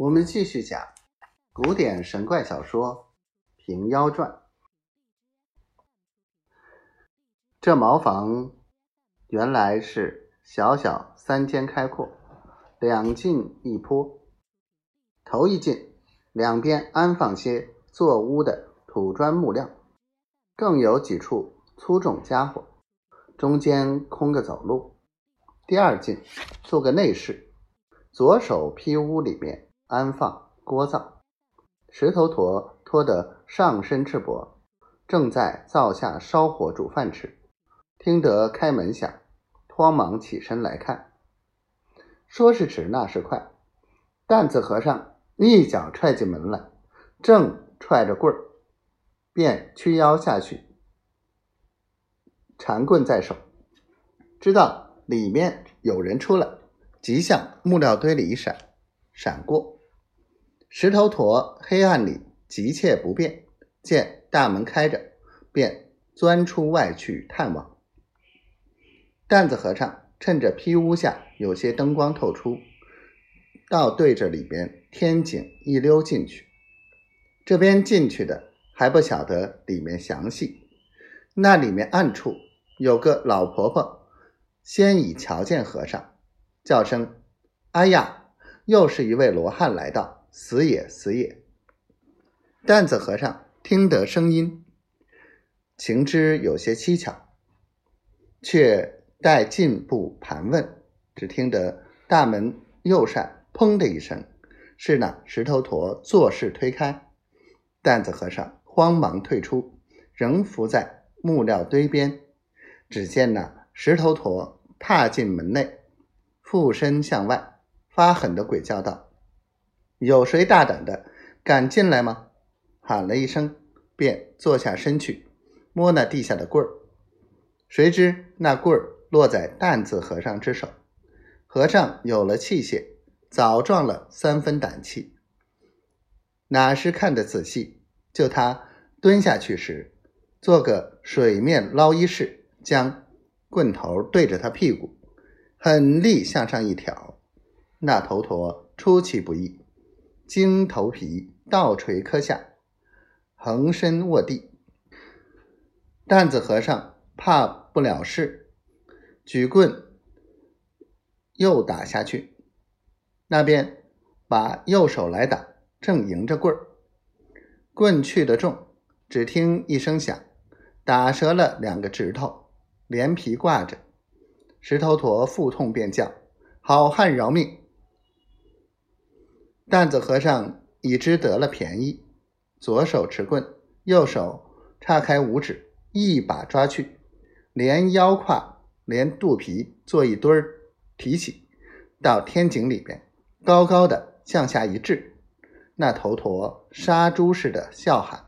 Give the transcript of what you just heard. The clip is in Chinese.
我们继续讲古典神怪小说《平妖传》。这茅房原来是小小三间开阔，两进一坡。头一进，两边安放些做屋的土砖木料，更有几处粗重家伙，中间空个走路。第二进，做个内室，左手劈屋里面。安放锅灶，石头陀拖得上身赤膊，正在灶下烧火煮饭吃。听得开门响，慌忙起身来看。说是迟，那时快，担子和尚一脚踹进门来，正踹着棍儿，便屈腰下去，缠棍在手，知道里面有人出来，即向木料堆里一闪，闪过。石头陀黑暗里急切不便，见大门开着，便钻出外去探望。担子和尚趁着披屋下有些灯光透出，倒对着里边天井一溜进去。这边进去的还不晓得里面详细，那里面暗处有个老婆婆，先已瞧见和尚，叫声：“哎呀，又是一位罗汉来到。”死也死也！担子和尚听得声音，情知有些蹊跷，却待进步盘问，只听得大门右扇“砰”的一声，是那石头陀做事推开。担子和尚慌忙退出，仍伏在木料堆边。只见那石头陀踏进门内，附身向外，发狠的鬼叫道。有谁大胆的敢进来吗？喊了一声，便坐下身去，摸那地下的棍儿。谁知那棍儿落在担子和尚之手，和尚有了器械，早壮了三分胆气。哪时看得仔细？就他蹲下去时，做个水面捞一式，将棍头对着他屁股，狠力向上一挑，那头陀出其不意。经头皮倒垂磕下，横身卧地。担子和尚怕不了事，举棍又打下去。那边把右手来打，正迎着棍儿，棍去的重，只听一声响，打折了两个指头，连皮挂着。石头陀腹痛，便叫：“好汉饶命！”担子和尚已知得了便宜，左手持棍，右手叉开五指，一把抓去，连腰胯连肚皮做一堆儿提起，到天井里边，高高的向下一掷。那头陀杀猪似的笑喊：“